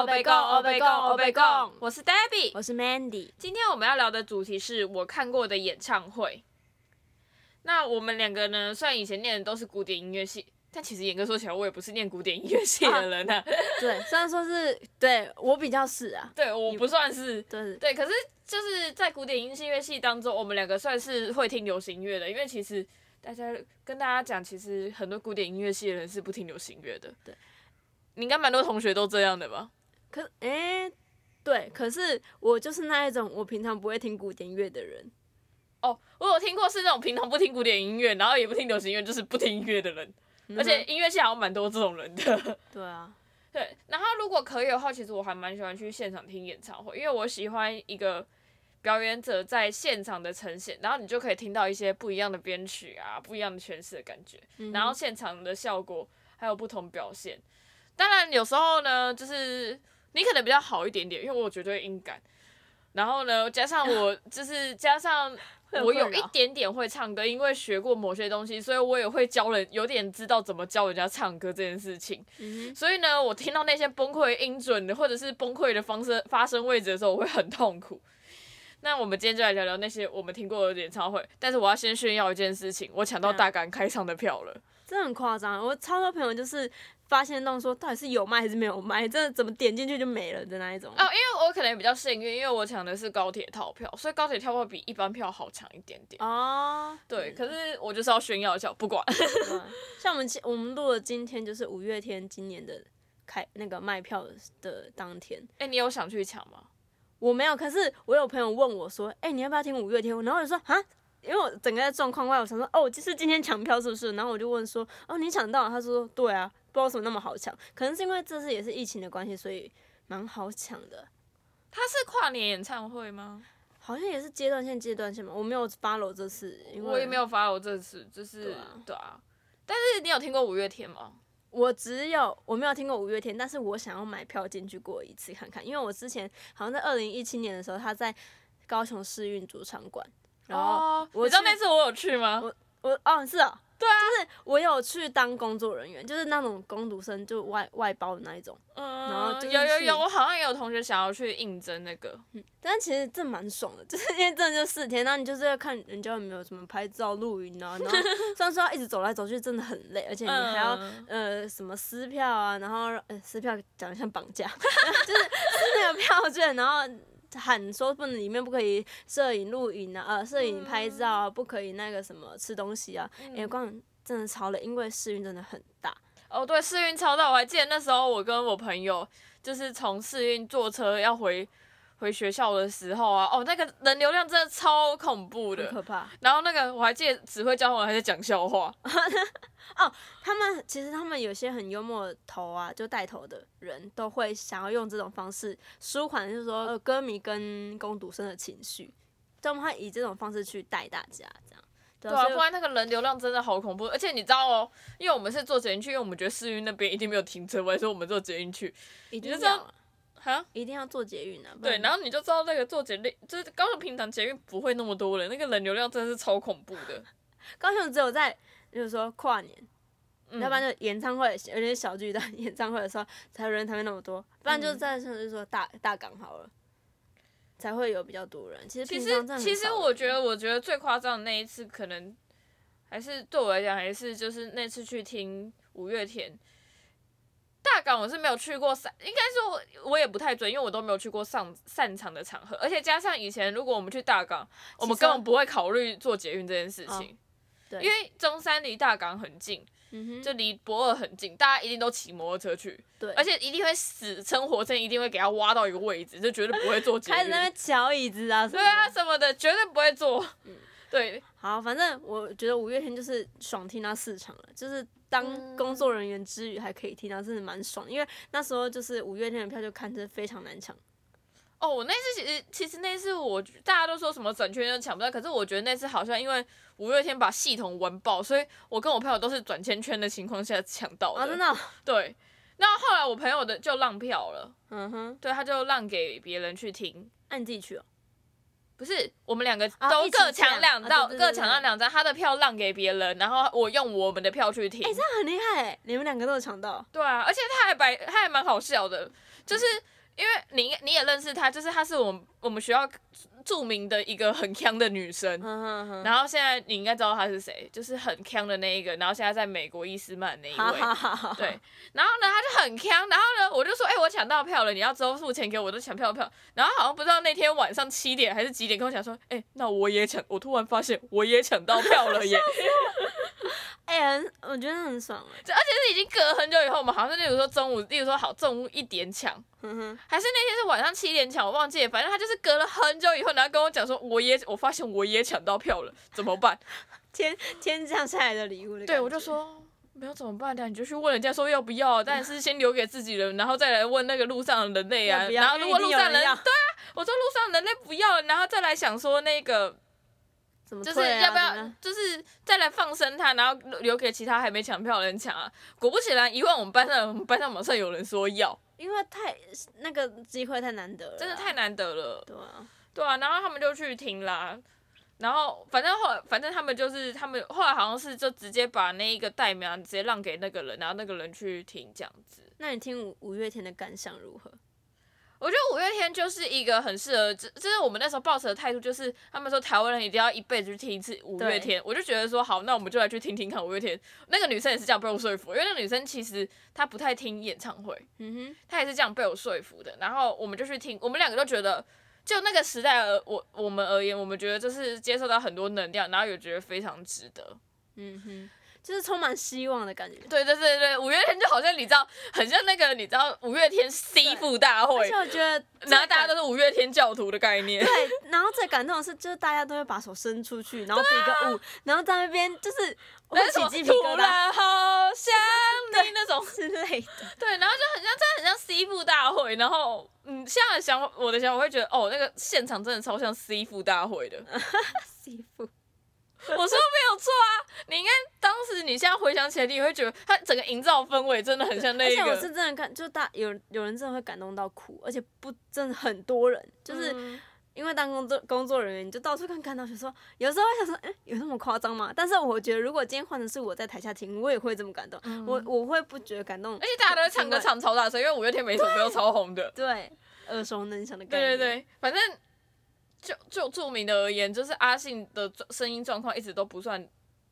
欧贝贡，欧贝贡，欧贝贡。我是 Debbie，我是 Mandy。今天我们要聊的主题是我看过的演唱会。那我们两个呢，虽然以前念的都是古典音乐系，但其实严格说起来，我也不是念古典音乐系的人呢。对，虽然说是对我比较是啊，对我不算是，对对。可是就是在古典音乐系当中，我们两个算是会听流行乐的，因为其实大家跟大家讲，其实很多古典音乐系的人是不听流行乐的。对。你应该蛮多同学都这样的吧？可哎，对，可是我就是那一种我平常不会听古典乐的人。哦，我有听过是那种平常不听古典音乐，然后也不听流行音乐，就是不听音乐的人。而且音乐系好像蛮多这种人的。对啊，对。然后如果可以的话，其实我还蛮喜欢去现场听演唱会，因为我喜欢一个表演者在现场的呈现，然后你就可以听到一些不一样的编曲啊，不一样的诠释的感觉，然后现场的效果还有不同表现。当然，有时候呢，就是你可能比较好一点点，因为我绝对音感。然后呢，加上我就是加上我有一点点会唱歌，因为学过某些东西，所以我也会教人，有点知道怎么教人家唱歌这件事情。所以呢，我听到那些崩溃音准的，或者是崩溃的方式发声位置的时候，我会很痛苦。那我们今天就来聊聊那些我们听过的演唱会。但是我要先炫耀一件事情，我抢到大港开唱的票了。这很夸张，我超多朋友就是发现到说，到底是有卖还是没有卖，真的怎么点进去就没了的那一种。哦，因为我可能比较幸运，因为我抢的是高铁套票，所以高铁票会比一般票好抢一点点。哦，对，可是我就是要炫耀一下，不管。像我们今我们录的今天就是五月天今年的开那个卖票的当天。哎，你有想去抢吗？我没有，可是我有朋友问我说，哎，你要不要听五月天？然后我就说，啊。因为我整个在状况外，我想说，哦，就是今天抢票是不是？然后我就问说，哦，你抢到了？他说，对啊，不知道为什么那么好抢，可能是因为这次也是疫情的关系，所以蛮好抢的。他是跨年演唱会吗？好像也是阶段性阶段性嘛，我没有 follow 这次，因为我也没有 follow 这次，就是对啊。但是你有听过五月天吗？我只有我没有听过五月天，但是我想要买票进去过一次看看，因为我之前好像在二零一七年的时候，他在高雄市运主场馆。哦，你知道那次我有去吗？我我哦是啊，对啊，就是我有去当工作人员，就是那种工读生，就外外包的那一种。嗯，然后有有有，我好像也有同学想要去应征那个。嗯，但其实这蛮爽的，就是因为真的就四天，然后你就是要看人家有没有什么拍照、录影啊，然后虽然说要一直走来走去，真的很累，而且你还要呃什么撕票啊，然后呃撕票讲的像绑架，就是撕那个票券，然后。喊说不能里面不可以摄影录影啊，呃，摄影拍照啊，不可以那个什么吃东西啊。哎，光真的超累，因为试运真的很大。哦，对，试运超大，我还记得那时候我跟我朋友就是从试运坐车要回回学校的时候啊，哦，那个人流量真的超恐怖的，可怕。然后那个我还记得指挥交通还在讲笑话。哦，他们其实他们有些很幽默的头啊，就带头的人都会想要用这种方式舒缓，就是说呃歌迷跟攻读生的情绪，他们会以这种方式去带大家这样。对啊，不然那个人流量真的好恐怖，而且你知道哦，因为我们是坐捷运去，因为我们觉得市运那边一定没有停车位，所以我们坐捷运去。你就知道，哈，一定要坐捷运啊。对，然后你就知道那个坐捷运，就是高雄平常捷运不会那么多人，那个人流量真的是超恐怖的。高雄只有在，就是说跨年。要不然就演唱会，有些小巨蛋演唱会的时候才有人才会那么多，不然就在甚至说大大港好了，才会有比较多人。其实其实其实我觉得我觉得最夸张的那一次，可能还是对我来讲，还是就是那次去听五月天。大港我是没有去过散，应该说我也不太准，因为我都没有去过上擅长的场合，而且加上以前如果我们去大港，我们根本不会考虑坐捷运这件事情，对，因为中山离大港很近。就离博尔很近，大家一定都骑摩托车去，对，而且一定会死撑活撑，一定会给他挖到一个位置，就绝对不会坐捷运。开始那边瞧椅子啊，对啊什么的，绝对不会坐。嗯，对。好，反正我觉得五月天就是爽听到四场了，就是当工作人员之余还可以听到，真的蛮爽。因为那时候就是五月天的票就看着非常难抢。哦，我那次其实其实那次我大家都说什么转圈圈抢不到，可是我觉得那次好像因为五月天把系统玩爆，所以我跟我朋友都是转圈圈的情况下抢到的。真的？对。那后来我朋友的就让票了。嗯哼。对，他就让给别人去听。那你自己去哦。不是，我们两个都各抢两张，各抢到两张，他的票让给别人，然后我用我们的票去填。哎，这样很厉害，你们两个都有抢到。对啊，而且他还摆，他还蛮好笑的。就是因为你你也认识他，就是他是我们我们学校著名的一个很强的女生。然后现在你应该知道她是谁，就是很强的那一个，然后现在在美国伊斯曼那一位，对。然后呢，她就很强，然后呢，我就说，哎，我抢到票了，你要之后付钱给我，我都抢票票。然后好像不知道那天晚上七点还是几点跟我讲说，哎，那我也抢，我突然发现我也抢到票了耶。哎，很，我觉得很爽哎，而且是已经隔很久以后，我们好像是例如说中午，例如说好中午一点抢，还是那天是晚上七点抢，我忘记了，反正他就是隔了很久以后，然后跟我讲说，我也我发现我也抢到票了，怎么办？天天降下来的礼物对，我就说没有怎么办的？你就去问人家说要不要，但是先留给自己人，然后再来问那个路上的人类啊，然后如果路上人对啊，我说路上人类不要，然后再来想说那个。就是要不要，就是再来放生他，然后留给其他还没抢票的人抢啊！果不其然，一问我们班上，我们班上马上有人说要，因为太那个机会太难得了，真的太难得了。对啊，对啊，然后他们就去听啦，然后反正后来，反正他们就是他们后来好像是就直接把那一个代苗直接让给那个人，然后那个人去听这样子。那你听五五月天的感想如何？我觉得五月天就是一个很适合，这这是我们那时候抱持的态度，就是他们说台湾人一定要一辈子去听一次五月天，我就觉得说好，那我们就来去听听看五月天。那个女生也是这样被我说服，因为那个女生其实她不太听演唱会，嗯哼，她也是这样被我说服的。然后我们就去听，我们两个都觉得，就那个时代而我我们而言，我们觉得就是接受到很多能量，然后也觉得非常值得，嗯哼。就是充满希望的感觉。对对对对，五月天就好像你知道，很像那个你知道五月天 C 副大会。而且我觉得，然后大家都是五月天教徒的概念。对，然后最感动的是，就是大家都会把手伸出去，然后比个舞，然后在那边就是我起鸡皮疙瘩，好想 你那种之类的。对，然后就很像，真的很像 C 副大会。然后，嗯，现在想我的想法，我会觉得，哦，那个现场真的超像 C 副大会的。C 副。我说没有错啊，你应该当时你现在回想起来，你会觉得他整个营造氛围真的很像那个。而且我是真的看，就大有有人真的会感动到哭，而且不真的很多人，就是因为当工作工作人员，你就到处看看到，就说有时候想说，哎，有那么夸张吗？但是我觉得如果今天换成是我在台下听，我也会这么感动，我我会不觉得感动。而且大家都会唱歌唱超大声，因为五月天每首歌都超红的。对，耳熟能详的感觉。对对对，反正。就就著名的而言，就是阿信的声音状况一直都不算，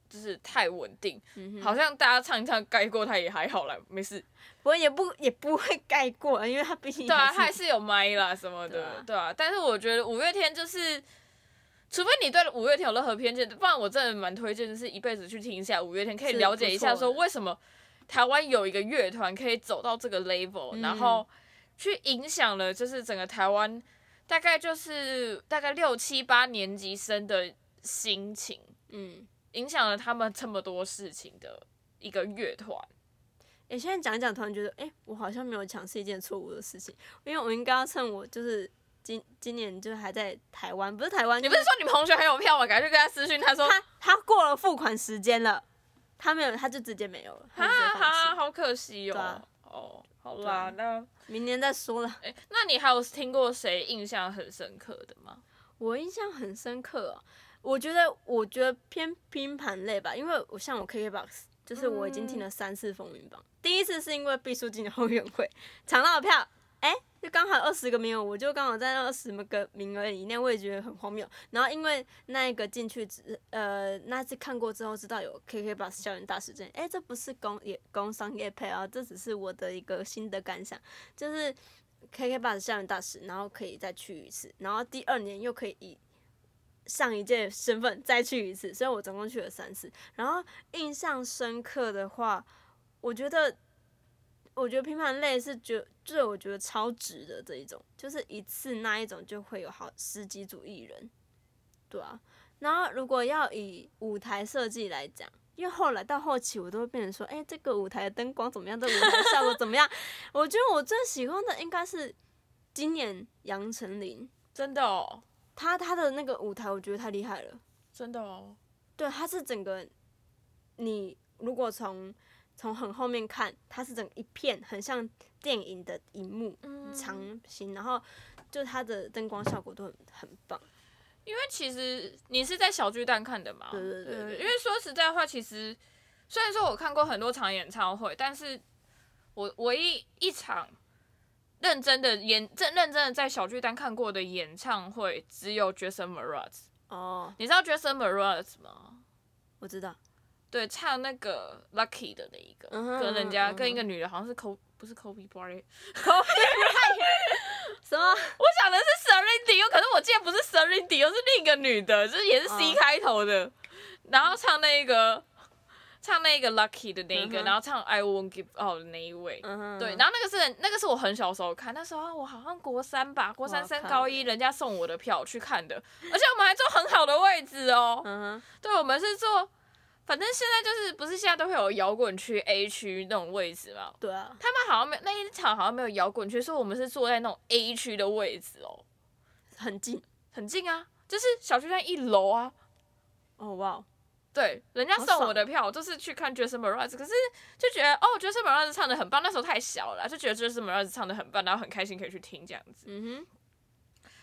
就是太稳定，好像大家唱一唱盖过他也还好啦，没事。我也不也不会盖过，因为他毕竟对啊，他还是有麦啦什么的，对啊。但是我觉得五月天就是，除非你对五月天有任何偏见，不然我真的蛮推荐，就是一辈子去听一下五月天，可以了解一下说为什么台湾有一个乐团可以走到这个 level，然后去影响了就是整个台湾。大概就是大概六七八年级生的心情，嗯，影响了他们这么多事情的一个乐团。哎，现在讲一讲，突然觉得，哎，我好像没有抢是一件错误的事情，因为我应该要趁我就是今今年就是还在台湾，不是台湾，你不是说你们同学还有票吗？赶快去跟他私讯，他说他他过了付款时间了，他没有，他就直接没有了，哈哈，好可惜哦，哦。好啦，那明年再说了。哎，那你还有听过谁印象很深刻的吗？我印象很深刻，我觉得我觉得偏拼盘类吧，因为我像我 KKBOX，就是我已经听了三次风云榜，第一次是因为毕书尽的后援会抢到了票。哎，就刚好二十个名额，我就刚好在那二十个名额以内，我也觉得很荒谬。然后因为那一个进去之，呃，那次看过之后知道有 KK Bus 校园大事件，哎，这不是工业工商业配啊，这只是我的一个新的感想，就是 KK Bus 校园大使，然后可以再去一次，然后第二年又可以以上一届身份再去一次，所以我总共去了三次。然后印象深刻的话，我觉得。我觉得拼盘类是觉，就是我觉得超值的这一种，就是一次那一种就会有好十几组艺人，对啊。然后如果要以舞台设计来讲，因为后来到后期我都会变成说，哎，这个舞台的灯光怎么样？这舞台效果怎么样？我觉得我最喜欢的应该是今年杨丞琳，真的哦，他他的那个舞台我觉得太厉害了，真的哦。对，他是整个，你如果从从很后面看，它是整一片很像电影的荧幕长形，然后就它的灯光效果都很很棒。因为其实你是在小巨蛋看的嘛？对对对。因为说实在话，其实虽然说我看过很多场演唱会，但是我唯一一场认真的演真认真的在小巨蛋看过的演唱会只有 Jason Mraz。哦，你知道 Jason Mraz 吗？我知道，对，唱那个 Lucky 的那一个，嗯哼跟人家、嗯哼跟一个女的，好像是 Kobe 不是 Kobe Bryant，什么？我想的是 Serene Dio，可是我记得不是 Celine Dion，是另一个女的，就是也是 C 哦开头的，然后唱那个唱那个 Lucky 的那一个，嗯哼。然后唱 I Won't Give Up 的那一位。嗯哼，对，然后那个是那个是我很小时候看，那时候我好像国三吧，国三升高一，人家送我的票去看的，而且我们还坐很好的位置哦。嗯哼，对，我们是坐，反正现在就是不是现在都会有摇滚区 A 区那种位置嘛？对啊，他们好像没有那一场好像没有摇滚区，所以我们是坐在那种 A 区的位置哦，很近。很近啊，就是小巨蛋一楼啊。哦哇，对，人家送我的票就是去看 Jason Mraz，可是就觉得哦，Jason Mraz 唱的很棒，那时候太小了，就觉得 Jason Mraz 唱的很棒，然后很开心可以去听这样子。嗯哼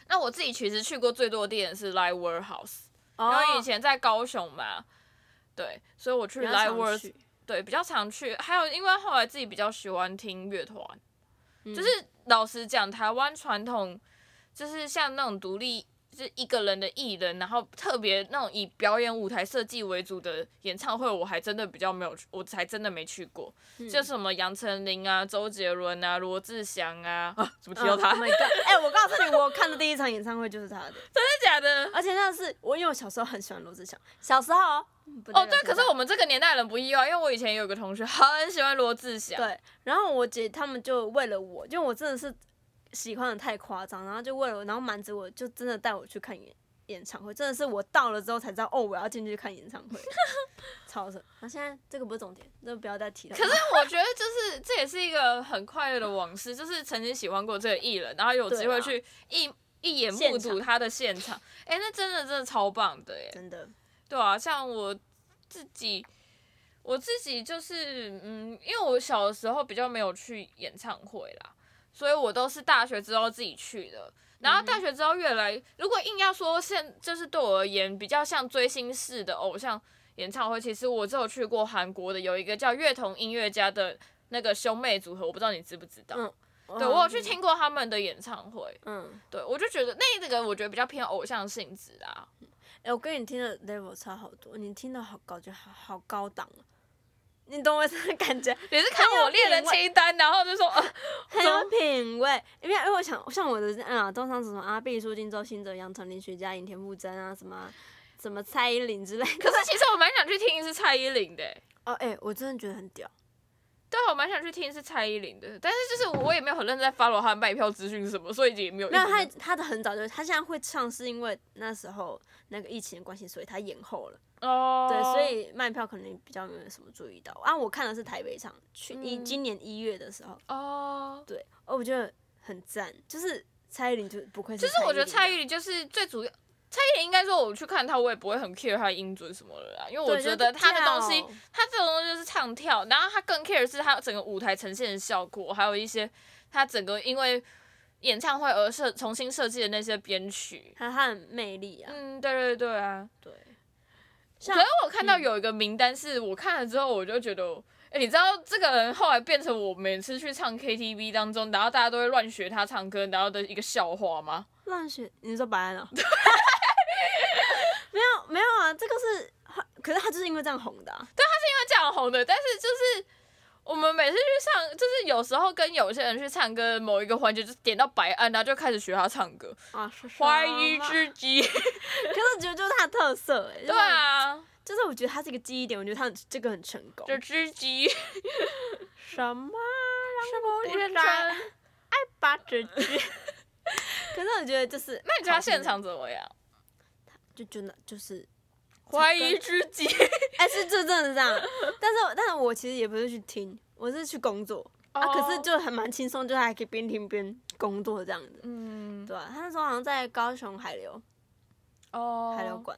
那我自己其实去过最多的店是 Live Warehouse，哼，因为以哦前在高雄嘛，对，所以我去 Live 对，比较常去，还有因为后来自己比较喜欢听乐团，嗯。就是老实讲，台湾传统就是像那种独立。就是一个人的艺人，然后特别那种以表演舞台设计为主的演唱会，我还真的比较没有去，我才真的没去过。嗯就什么杨丞琳啊、周杰伦啊、罗志祥啊，啊怎么提到他？嗯 Oh 我告诉你，我看的第一场演唱会就是他的，真的假的？而且那是我因为我小时候很喜欢罗志祥，小时候哦，哦，对，可是我们这个年代的人不意外，因为我以前有个同学很喜欢罗志祥。对，然后我姐他们就为了我，因为我真的是喜欢的太夸张，然后就为了我，然后瞒着我就真的带我去看演演唱会，真的是我到了之后才知道哦，我要进去看演唱会，超神。那现在这个不是重点，这不要再提了。可是我觉得就是这也是一个很快乐的往事，就是曾经喜欢过这个艺人，然后有机会去一一眼目睹他的现场，哎、那真的真的超棒的耶！真的，对啊，像我自己，我自己就是嗯，因为我小的时候比较没有去演唱会啦，所以我都是大学之后自己去的。然后大学之后越来，如果硬要说现就是对我而言比较像追星式的偶像演唱会，其实我只有去过韩国的有一个叫乐童音乐家的那个兄妹组合，我不知道你知不知道？嗯对我有去，听过他们的演唱会，嗯，对我就觉得那个我觉得比较偏偶像性质啊。哎、我跟你听的 level 差好多，你听的好高，就好好高档哦，你懂我这个感觉？你是看我列的清单，然后就说，呃、很有品味，因为因为我想像我的啊，通常什么阿毕、苏金周、辛哲、杨丞琳、徐佳莹、田馥甄啊，什么什么蔡依林之类的。可是其实我蛮想去听一次蔡依林的欸、哦，哎、我真的觉得很屌。对啊，我蛮想去听是蔡依林的，但是就是我也没有很认真在 follow 她的卖票资讯什么，所以也没有一没有，直他他的很早就，他现在会唱是因为那时候那个疫情的关系，所以他延后了。哦，对，所以卖票可能比较没有什么注意到。啊，我看的是台北场，去一、嗯今年一月的时候，哦，对，哦，我觉得很赞，就是蔡依林就不愧是。就是我觉得蔡依林就是最主要。蔡依林应该说，我去看她，我也不会很 care 她的音准什么的啦，因为我觉得她的东西她这种东西就是唱跳，然后她更 care 是她整个舞台呈现的效果，还有一些她整个因为演唱会而设重新设计的那些编曲。他他的魅力啊，嗯，对对对啊。对。可像是我看到有一个名单，是我看了之后，我就觉得，哎、你知道这个人后来变成我每次去唱 KTV 当中，然后大家都会乱学他唱歌，然后的一个笑话吗？乱学，你说白安啊？没有没有啊，这个是，可是他就是因为这样红的、啊。因为这样红的，但是就是我们每次去唱，就是有时候跟有些人去唱歌，某一个环节就点到白安，然后就开始学他唱歌，啊，是怀疑之极。可是我觉得就是他的特色哎、欸，对，啊，就是我觉得他是一个记忆点，我觉得他这个很成功。就知己。什么什么不认沾真？八折句？可是我觉得就是，那你觉得他现场怎么样？就就那就是，怀疑之极。哎、是这真的是这样。但是但是我其实也不是去听，我是去工作、啊，可是就还蛮轻松，就还可以边听边工作这样子。嗯，对啊，他那时候好像在高雄海流哦，海流馆，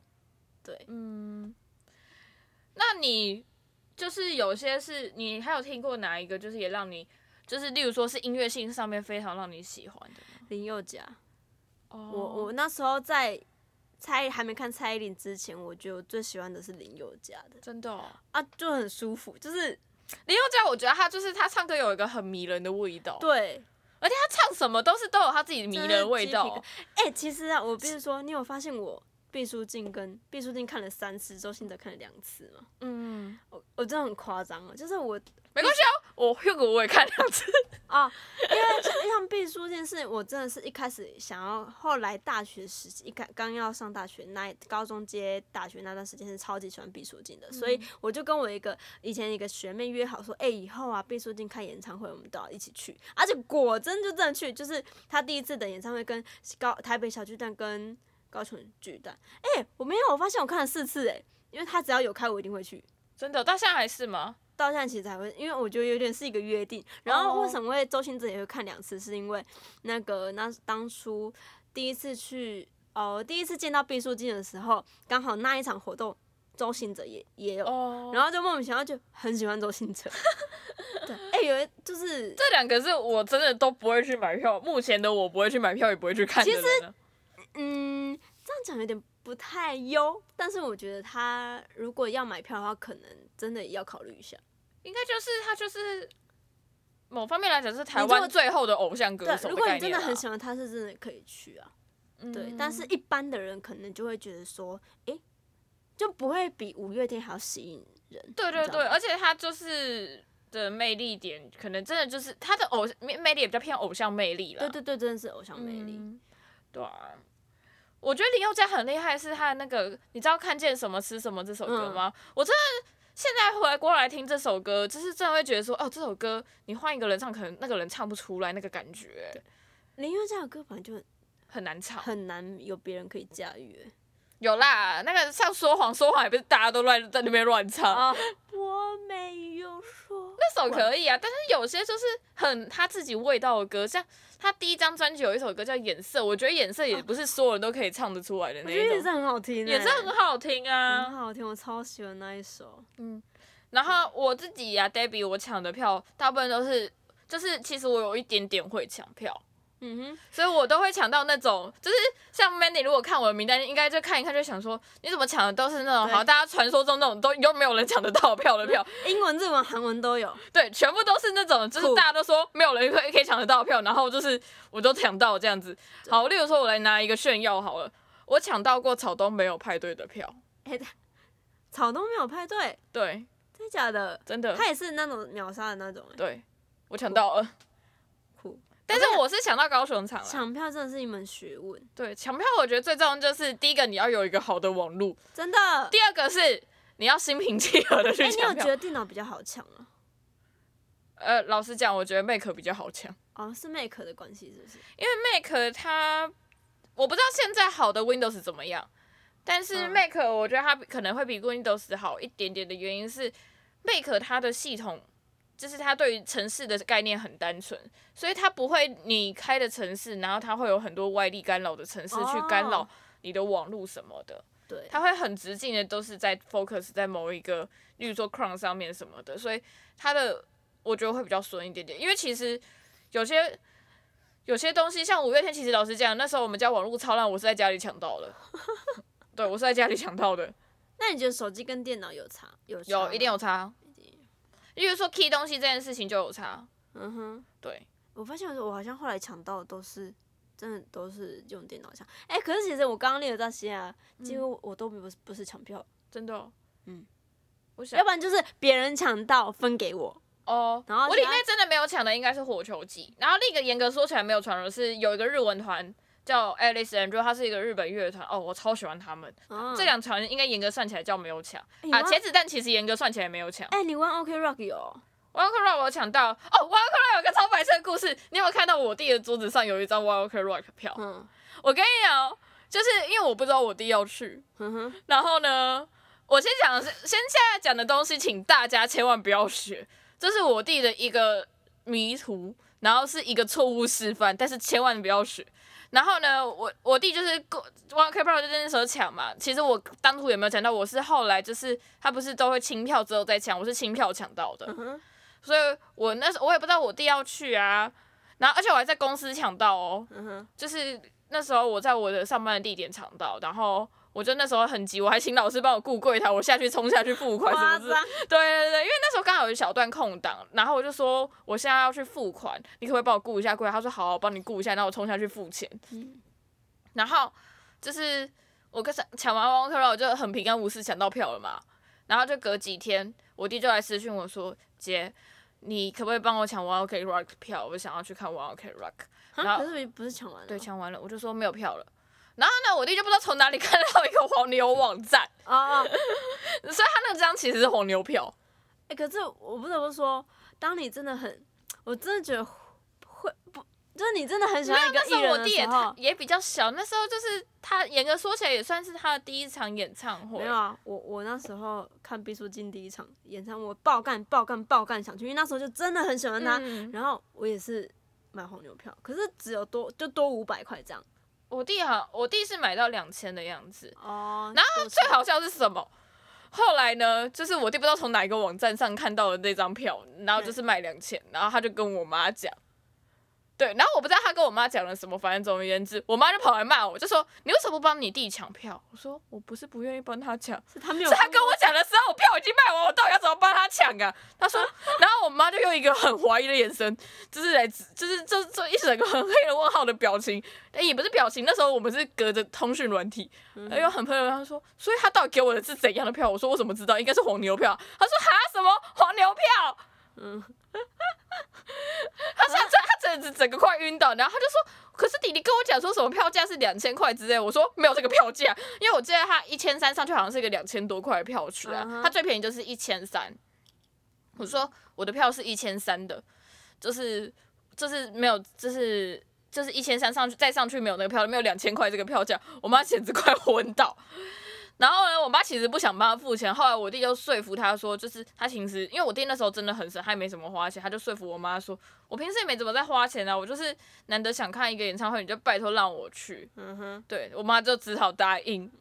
对，嗯，那你就是有些是你还有听过哪一个，就是也让你，就是例如说是音乐性上面非常让你喜欢的？林宥嘉。哦我我那时候在蔡还没看蔡依林之前，我觉得我最喜欢的是林宥嘉的真的、哦，啊，就很舒服，就是林宥嘉，我觉得他就是他唱歌有一个很迷人的味道。对，而且他唱什么都是都有他自己迷人的味道。哎，其实啊，我必须说，你有发现我毕书尽跟毕书尽看了三次，周星哲看了两次吗？嗯，我我真的很夸张啊，就是我。没关系啊，我 Hugo 我也看两次啊，因为像毕书尽是我真的是一开始想要，后来大学时期一开刚要上大学那高中接大学那段时间是超级喜欢毕书尽的，所以我就跟我一个以前一个学妹约好说，哎，以后啊毕书尽开演唱会我们都要一起去，而且果真就真的去，就是他第一次的演唱会跟高台北小巨蛋跟高雄巨蛋，哎，我没有，我发现我看了四次哎，因为他只要有开我一定会去，真的，到现在还是吗？到现在其实才会，因为我觉得有点是一个约定。然后为什么会周星驰也会看两次？是因为那个那当初第一次去哦，第一次见到毕书尽的时候，刚好那一场活动周星驰也也有，然后就莫名其妙就很喜欢周星驰。对，哎，有就是这两个是我真的都不会去买票，目前的我不会去买票，也不会去看。其实，嗯，这样讲有点。不太优，但是我觉得他如果要买票的话，可能真的要考虑一下。应该就是他就是某方面来讲是台湾最后的偶像歌手。如果你真的很喜欢他，是真的可以去啊。对，但是一般的人可能就会觉得说，哎，就不会比五月天还要吸引人。对对对，而且他就是的魅力点，可能真的就是他的偶魅魅力也比较偏偶像魅力了。对对对，真的是偶像魅力。对啊。我觉得林宥嘉很厉害，是他的那个，你知道看见什么吃什么这首歌吗？我真的现在回来过来听这首歌，就是真的会觉得说，哦，这首歌你换一个人唱，可能那个人唱不出来那个感觉。林宥嘉的歌本来就很难唱，很难有别人可以驾驭。有啦，那个像说谎，说谎也不是大家都乱在那边乱唱。我没有说。那首可以啊，但是有些就是很他自己味道的歌，像。他第一张专辑有一首歌叫《颜色》，我觉得《颜色》也不是所有人都可以唱得出来的那种。颜色很好听，颜色很好听啊，很好听，我超喜欢那一首。嗯，然后我自己呀，Debbie，我抢的票大部分都是，就是其实我有一点点会抢票。嗯哼，所以我都会抢到那种，就是像 Mandy，如果看我的名单，应该就看一看，就想说你怎么抢的都是那种好像，大家传说中那种都又没有人抢得到票的票，英文、日文、韩文都有，对，全部都是那种，就是大家都说没有人可以可以抢得到票，然后就是我都抢到这样子。好，例如说我来拿一个炫耀好了，我抢到过草东没有派对的票，草东没有派对，对，真的假的？真的，他也是那种秒杀的那种，对，我抢到了。但是我是想到高雄场了。抢票真的是一门学问。对，抢票我觉得最重要就是第一个你要有一个好的网络，真的。第二个是你要心平气和的去抢票。你有觉得电脑比较好抢吗？呃，老实讲，我觉得 Make 比较好抢。哦，是 Make 的关系是不是？因为 Make 它，我不知道现在好的 Windows 怎么样，但是 Make 我觉得它可能会比 Windows 好一点点的原因是，Make 它的系统。就是它对于城市的概念很单纯，所以它不会你开的城市，然后它会有很多外力干扰的城市去干扰你的网络什么的。对，它会很直径的都是在 focus 在某一个，例如说 Chrome 上面什么的，所以它的我觉得会比较顺一点点。因为其实有些有些东西，像五月天，其实老实讲，那时候我们家网络超烂，我是在家里抢到的。对，我是在家里抢到的。那你觉得手机跟电脑有差？有有一定有差。例如说 key 东西这件事情就有差，嗯哼，对，我发现我好像后来抢到的都是真的都是用电脑抢，哎，可是其实我刚刚列的这些啊，几乎我都不是不是抢票，真的，嗯，我想要不然就是别人抢到分给我，哦，然后我里面真的没有抢的应该是火球季，然后另一个严格说起来没有传入是有一个日文团叫 Alice and Joe，它是一个日本乐团，哦，我超喜欢他们，这两团应该严格算起来叫没有抢啊，茄子蛋其实严格算起来没有抢，哎，你玩 OK Rock 有？Wild Rock 我抢到哦，Wild Rock 有个超白色的故事，你有没有看到我弟的桌子上有一张 Wild Rock 票？嗯，我跟你讲，就是因为我不知道我弟要去，然后呢，我先讲的是，先现在讲的东西，请大家千万不要学，这是我弟的一个迷途，然后是一个错误示范，但是千万不要学。然后呢，我我弟就是过 One K Pro 就那时候抢嘛，其实我当初也没有抢到？我是后来就是他不是都会清票之后再抢，我是清票抢到的。所以我那时候我也不知道我弟要去啊，然后而且我还在公司抢到哦，就是那时候我在我的上班的地点抢到，然后我就那时候很急，我还请老师帮我顾柜台，我下去冲下去付款是不是。对对对，因为那时候刚好有一小段空档，然后我就说我现在要去付款，你可不可以帮我顾一下柜？他说好，我帮你顾一下，然后我冲下去付钱。嗯。然后就是我跟抢抢完汪汪客，我就很平安无事抢到票了嘛。然后就隔几天，我弟就来私讯我说：“姐，你可不可以帮我抢 One OK Rock 票？我想要去看 One OK Rock。”然后可是不是抢完了？对，抢完了，我就说没有票了。然后呢，我弟就不知道从哪里看到一个黄牛网站啊，所以他那张其实是黄牛票。哎，可是我不得不说，当你真的很，我真的觉得会不。就是你真的很喜欢一个艺人的时候，也比较小。那时候就是他严格说起来也算是他的第一场演唱会。没有啊，我我那时候看毕书尽第一场演唱会，我爆干爆干爆干想去，因为那时候就真的很喜欢他。然后我也是买黄牛票，可是只有多就多五百块这样。我弟好，我弟是买到两千的样子。哦。然后最好笑是什么？后来呢，就是我弟不知道从哪一个网站上看到了那张票，然后就是卖两千，然后他就跟我妈讲。对，然后我不知道他跟我妈讲了什么，反正总而言之，我妈就跑来骂我，就说你为什么不帮你弟抢票？我说我不是不愿意帮他抢，是他没有，是他跟我讲的时候，我票已经卖完，我到底要怎么帮他抢啊？他说，然后我妈就用一个很怀疑的眼神，就是来，就是就就一整个很黑的问号的表情，但，也不是表情，那时候我们是隔着通讯软体，哎呦，很朋友，他说，所以他到底给我的是怎样的票？我说我怎么知道？应该是黄牛票。他说哈什么黄牛票？嗯。他他他整整整个快晕倒，然后他就说：“可是弟弟跟我讲说什么票价是两千块之类。”我说：“没有这个票价，因为我记得他一千三上去好像是一个两千多块的票去啊，他最便宜就是一千三。”我说：“我的票是一千三的，就是就是没有，就是就是一千三上去再上去没有那个票，没有两千块这个票价。”我妈简直快昏倒。然后呢，我妈其实不想帮他付钱，后来我弟就说服他说，就是他平时因为我弟那时候真的很省，他也没什么花钱，他就说服我妈说，我平时也没怎么在花钱啊，我就是难得想看一个演唱会，你就拜托让我去。嗯哼，对我妈就只好答应。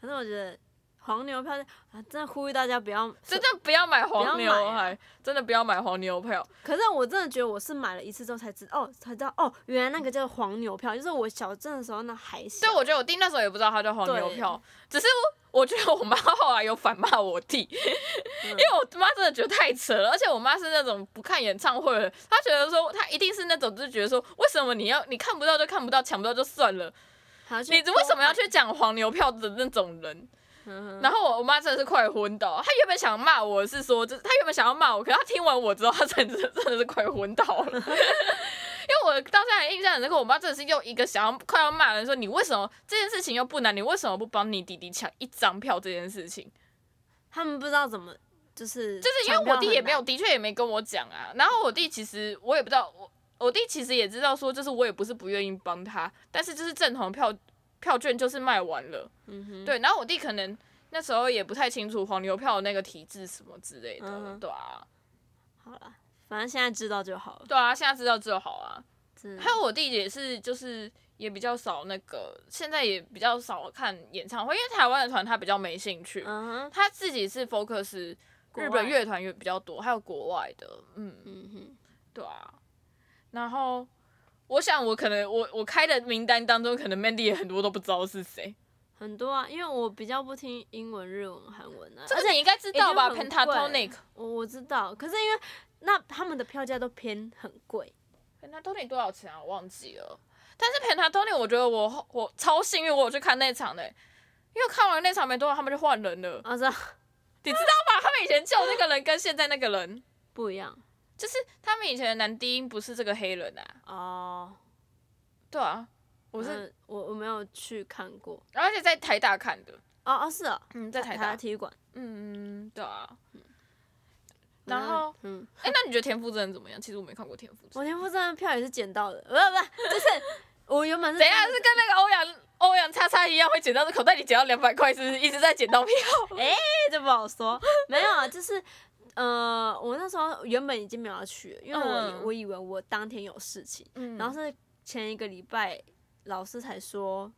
反正我觉得。黄牛票啊，真的呼吁大家不要，真的不要买黄牛，还真的不要买黄牛票。可是我真的觉得我是买了一次之后才知道，哦，才知道哦，原来那个叫黄牛票，就是我小镇的时候那还小。对，我觉得我弟那时候也不知道它叫黄牛票，只是我觉得我妈后来有反骂我弟，因为我妈真的觉得太扯了，而且我妈是那种不看演唱会的，她觉得说她一定是那种就是觉得说，为什么你要你看不到就看不到，抢不到就算了，你为什么要去讲黄牛票的那种人？然后我我妈真的是快昏倒，她原本想骂我是说，就她原本想要骂我，可是她听完我之后，她真的真的是快昏倒了。因为我到现在印象很深刻，我妈真的是用一个想要快要骂人说，你为什么这件事情又不难，你为什么不帮你弟弟抢一张票这件事情？他们不知道怎么就是就是因为我弟也没有，的确也没跟我讲啊。然后我弟其实我也不知道，我我弟其实也知道说，就是我也不是不愿意帮他，但是就是正统票。票券就是卖完了，嗯哼，对，然后我弟可能那时候也不太清楚黄牛票的那个体制什么之类的，对啊，好了，反正现在知道就好了，对啊，现在知道就好啊。还有我弟也是，就是也比较少那个，现在也比较少看演唱会，因为台湾的团他比较没兴趣，嗯哼，他自己是 focus 日本乐团也比较多，还有国外的，嗯。嗯哼，对啊，然后。我想，我可能我我开的名单当中，可能 Mandy 也很多都不知道是谁。很多啊，因为我比较不听英文、日文、韩文啊。这个你应该知道吧？Pentatonic，我我知道，可是因为那他们的票价都偏很贵。Pentatonic 多少钱啊？我忘记了。但是 Pentatonic 我觉得我我超幸运，我有去看那场的，因为看完那场没多久，他们就换人了。啊知道，你知道吧？他们以前救那个人跟现在那个人不一样。就是他们以前的男低音不是这个黑人啊。哦，对啊，我是我我没有去看过，而且在台大看的。哦哦是啊，嗯，在台大体育馆。嗯嗯，对啊。然后，嗯，哎，那你觉得田馥甄怎么样？其实我没看过田馥甄。我田馥甄的票也是捡到的，不不是，就是我原本是。等下是跟那个欧阳欧阳叉叉一样，会捡到口袋里捡到两百块，是不是一直在捡到票？哎，这不好说。没有啊，就是。呃，我那时候原本已经没有要去，因为我我以为我当天有事情，然后是前一个礼拜老师才说，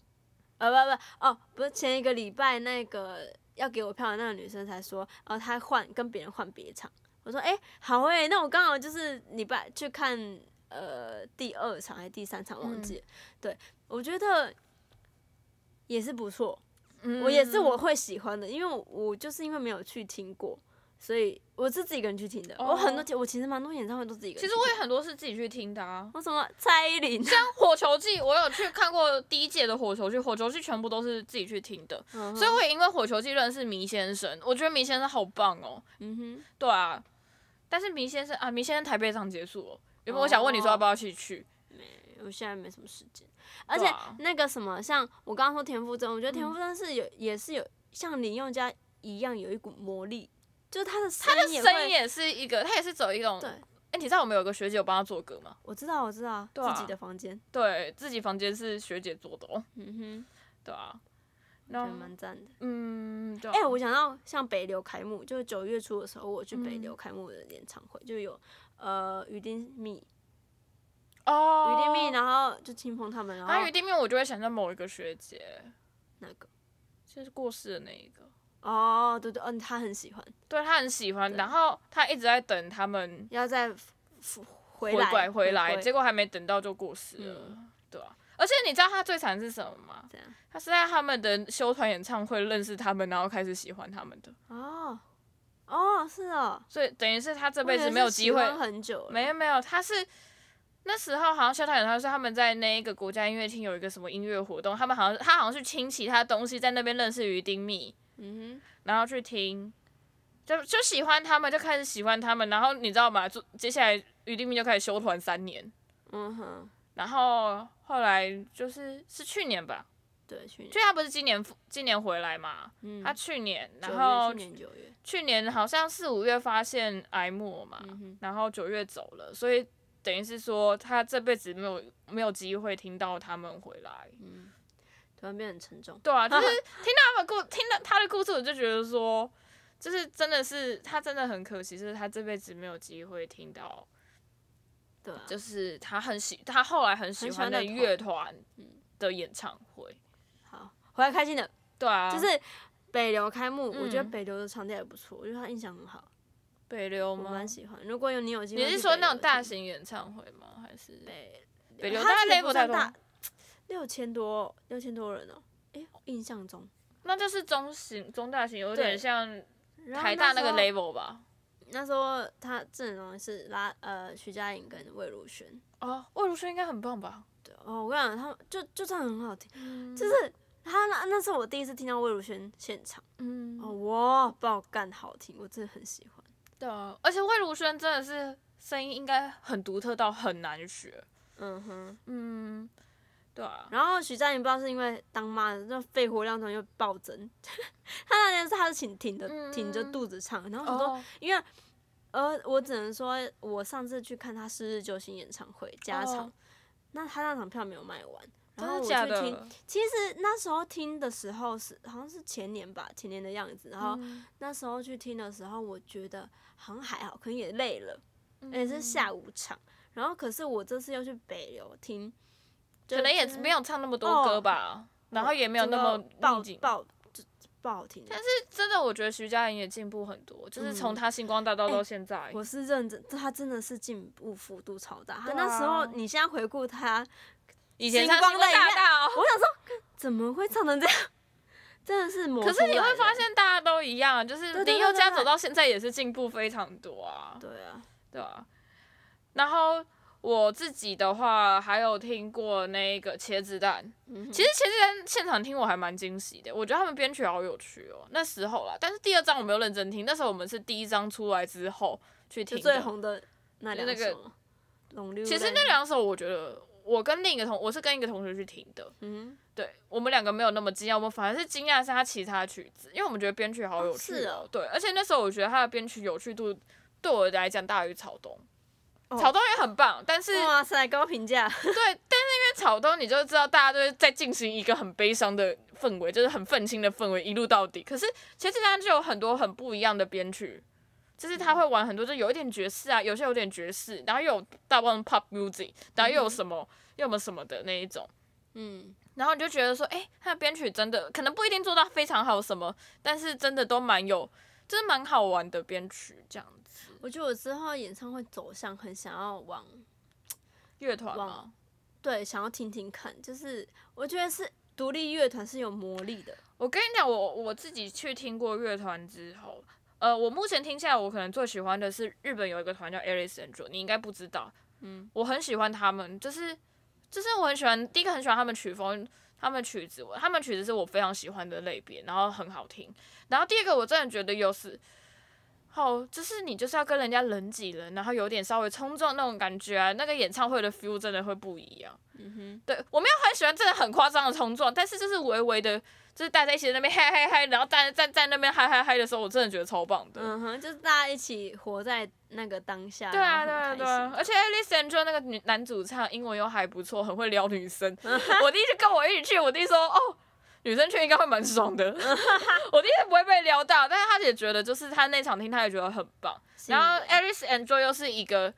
呃不不哦不是前一个礼拜那个要给我票的那个女生才说，哦她换跟别人换别场，我说哎好诶，那我刚好就是礼拜去看呃第二场还是第三场忘记了，对我觉得也是不错，我也是我会喜欢的，因为我我就是因为没有去听过，所以我是自己一个人去听的。我很多我其实蛮多演唱会都自己一个人。其实我也很多是自己去听的啊。我什么蔡依林，像火球季，我有去看过第一届的火球季，火球季全部都是自己去听的，所以我也因为火球季认识迷先生，我觉得迷先生好棒哦。嗯哼，对啊。但是迷先生啊，迷先生台北场结束了，原本我想问你说要不要一起去。我现在没什么时间，而且那个什么，像我刚刚说田馥甄，我觉得田馥甄是有，也是有像林宥嘉一样有一股魔力，就是他的他的声音也是一个，他也是走一种。对，哎，你知道我们有个学姐有帮他做歌吗？我知道，我知道，自己的房间，对自己房间是学姐做的哦。嗯哼，对啊，那蛮赞的。嗯，对。哎，我想到像北流开幕，就是九月初的时候，我去北流开幕的演唱会，就有呃于丁密。哦，于丁密，然后就清风他们，然后于丁密，我就会想到某一个学姐，那个就是过世的那一个。哦，对对，嗯，他很喜欢，对他很喜欢，然后他一直在等他们要再回来回来，结果还没等到就过世了，对啊。而且你知道他最惨是什么吗？他是在他们的修团演唱会认识他们，然后开始喜欢他们的。哦，哦，是哦，所以等于是他这辈子没有机会很久，没有没有，他是。那时候好像修团演唱会他们在那一个国家音乐厅有一个什么音乐活动，他们好像他好像去清其他东西，在那边认识于丁密，嗯哼，然后去听，就就喜欢他们，就开始喜欢他们，然后你知道吗？就接下来于丁密就开始修团三年，嗯哼，然后后来就是是去年吧，对，去年，去他不是今年今年回来嘛，嗯，他去年，然后去年九月，去年好像四五月发现癌末嘛，然后九月走了，所以。等于是说，他这辈子没有没有机会听到他们回来，嗯，突然变很沉重。对啊，就是 听到他们故，听到他的故事，我就觉得说，就是真的是他真的很可惜，就是他这辈子没有机会听到，对，就是他很喜，他后来很喜欢的乐团的演唱会。好，回来开心的。对啊，就是北流开幕，我觉得北流的场地也不错，我觉得他印象很好。北流吗？我蛮喜欢。如果有你有机会，你是说那种大型演唱会吗？还是北北流？大概 level 太大，六千多，六千多人哦。哎，印象中，那就是中型、中大型，有点像台大那个 level 吧。那时候他阵容是拉呃徐佳莹跟魏如萱。哦，魏如萱应该很棒吧？对哦，我跟你讲，他就就唱很好听，就是他那那是我第一次听到魏如萱现场。嗯。哦哇，爆干好听，我真的很喜欢。对啊，而且魏如萱真的是声音应该很独特到很难学。嗯哼，嗯，对啊。然后许佳莹不知道是因为当妈的，那肺活量突然又暴增，她那天是她是挺挺着挺着肚子唱，然后很多因为呃我只能说，我上次去看她四日救星演唱会加场，那她那场票没有卖完。然后我去听，其实那时候听的时候是好像是前年吧，前年的样子。然后那时候去听的时候，我觉得好像还好，可能也累了，而且是下午场。然后可是我这次又去北流听，可能也没有唱那么多歌吧，然后也没有那么爆爆就不好听。但是真的，我觉得徐佳莹也进步很多，就是从她星光大道到现在，我是认真，她真的是进步幅度超大。她那时候，你现在回顾她。以前唱《星光大道》，我想说，怎么会唱成这样？真的是可是你会发现，大家都一样，就是林宥嘉走到现在也是进步非常多啊。对啊，对啊。然后我自己的话，还有听过那个茄子蛋。其实茄子蛋现场听我还蛮惊喜的，我觉得他们编曲好有趣哦。那时候啦，但是第二张我没有认真听，那时候我们是第一张出来之后去听最红的那两首。其实那两首我觉得。我跟另一个同，我是跟一个同学去听的，嗯，对我们两个没有那么惊讶，我们反而是惊讶是他其他曲子，因为我们觉得编曲好有趣哦，对，而且那时候我觉得他的编曲有趣度对我来讲大于草东，草东也很棒，但是哇塞高评价，对，但是因为草东你就知道大家都是在进行一个很悲伤的氛围，就是很愤青的氛围一路到底，可是其实他就有很多很不一样的编曲。就是他会玩很多，就有一点爵士啊，有些有点爵士，然后又有大部分 pop music，然后又有什么又有什么的那一种，嗯，然后你就觉得说，哎，他的编曲真的可能不一定做到非常好什么，但是真的都蛮有，就是蛮好玩的编曲这样子。我觉得我之后演唱会走向很想要往 乐团吗？对，想要听听看，就是我觉得是独立乐团是有魔力的。我跟你讲，我我自己去听过乐团之后，呃，我目前听下来，我可能最喜欢的是日本有一个团叫 Alice and Joe，你应该不知道，嗯，我很喜欢他们，就是就是我很喜欢，第一个很喜欢他们曲风，他们曲子，他们曲子是我非常喜欢的类别，然后很好听，然后第二个我真的觉得有时。好，就是你就是要跟人家人挤人，然后有点稍微冲撞那种感觉啊，那个演唱会的 feel 真的会不一样。嗯哼，对我没有很喜欢真的很夸张的冲撞，但是就是微微的，就是大家一起在那边嗨嗨嗨，然后站站在那边嗨嗨嗨的时候，我真的觉得超棒的。嗯哼，就是大家一起活在那个当下。对啊，对啊，对啊。而且 Alice and Joe 那个女男主唱英文又还不错，很会撩女生。我第一次跟我一起去，我弟说哦。女生去应该会蛮爽的，我第一次不会被撩到，但是他也觉得就是他那场听他也觉得很棒。然后 Alice and Joy 又是一个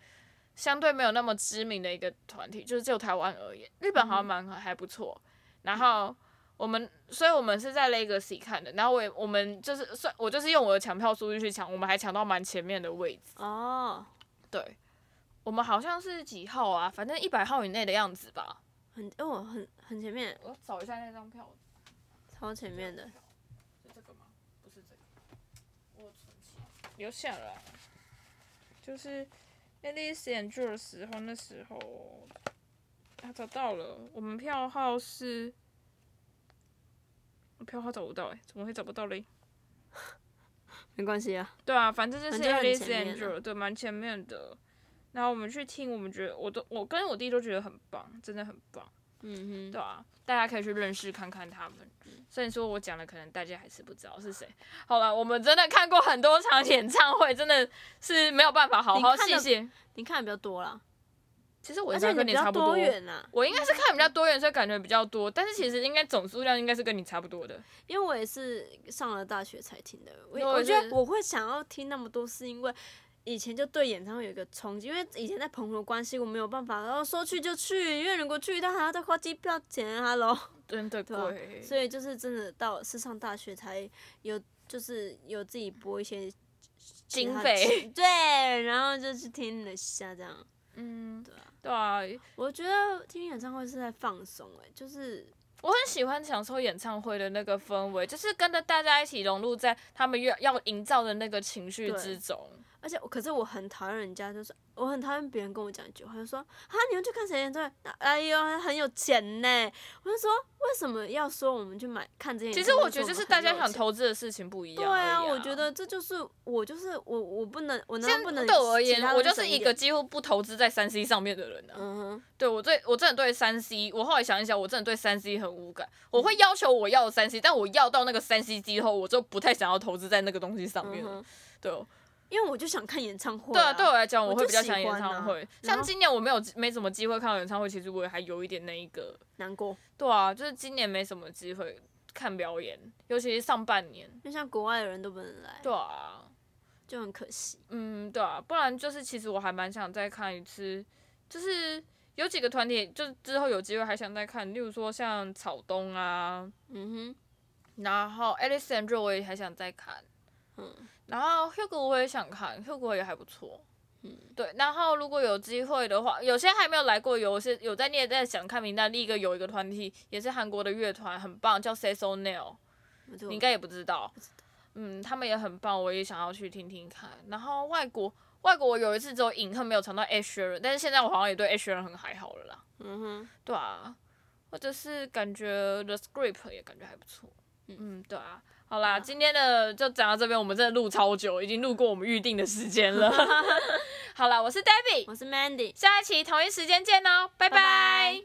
相对没有那么知名的一个团体，就是就台湾而言，日本好像蛮还不错。然后我们，所以我们是在 Legacy 看的，然后我也我们就是算我就是用我的抢票数据去抢，我们还抢到蛮前面的位置。哦，对，我们好像是几号啊？反正一百号以内的样子吧。很哦，很很前面。我找一下那张票。超前面的，是这个吗？不是这个，我存起留下来。就是 Alice and Joe 时候，那时候，他，找到了，我们票号是，我票号找不到哎，怎么会找不到嘞？没关系啊。对啊，反正就是 Alice and Joe，对，蛮前面的。然后我们去听，我们觉得，我都，我跟我弟都觉得很棒，真的很棒。嗯哼，对啊，大家可以去认识看看他们。虽然说我讲的，可能大家还是不知道是谁。好了，我们真的看过很多场演唱会，真的是没有办法好好细细。你看的比较多啦。其实我应该跟你差不多。我应该是看比较多元，所以感觉比较多。但是其实应该总数量应该是跟你差不多的。因为我也是上了大学才听的。我我觉得我会想要听那么多，是因为。以前就对演唱会有一个憧憬，因为以前在澎湖关系我没有办法，然后说去就去，因为如果去一趟还要再花机票钱，Hello，真的 贵，所以就是真的到是上大学才有，就是有自己拨一些经费，对，然后就去听了下这样，嗯，对啊，对啊，我觉得听演唱会是在放松，哎，就是我很喜欢享受演唱会的那个氛围，就是跟着大家一起融入在他们要要营造的那个情绪之中。而且，可是我很讨厌人家，就是我很讨厌别人跟我讲一句话，就说啊，你们去看谁演唱会？哎呦，很有钱呢。我就说，为什么要说我们去买看这些？其实我觉得就是大家想投资的事情不一样。对啊，我觉得这就是我就是我我不能我能不能对我而言，我就是一个几乎不投资在三 C 上面的人呢。嗯哼，对我最我真的对三 C，我后来想一想，我真的对三 C 很无感。我会要求我要三 C，但我要到那个三 C 之后，我就不太想要投资在那个东西上面了。对。因为我就想看演唱会。对啊，对我来讲，我会比较想演唱会。像今年我没有没什么机会看到演唱会，其实我也还有一点那一个难过。对啊，就是今年没什么机会看表演，尤其是上半年。就像国外的人都不能来。对啊，就很可惜。嗯，对啊，不然就是其实我还蛮想再看一次，就是有几个团体，就是之后有机会还想再看，例如说像草东啊，嗯哼，然后 and Joe 我也还想再看，嗯。然后 Hugo 我也想看，Hugo 也还不错，嗯，对。然后如果有机会的话，有些还没有来过，有些有在你也在想看名单。另一个有一个团体也是韩国的乐团，很棒，叫 Say So Nail，你应该也不知道，嗯，他们也很棒，我也想要去听听看。然后外国外国我有一次只有隐恨没有尝到 Asher，但是现在我好像也对 Asher 很还好了啦，嗯哼，对啊，或者是感觉 The Script 也感觉还不错，嗯嗯，对啊。好啦，今天的就讲到这边，我们真的录超久，已经录过我们预定的时间了。好啦，我是 Debbie，我是 Mandy，下一期同一时间见哦，拜拜。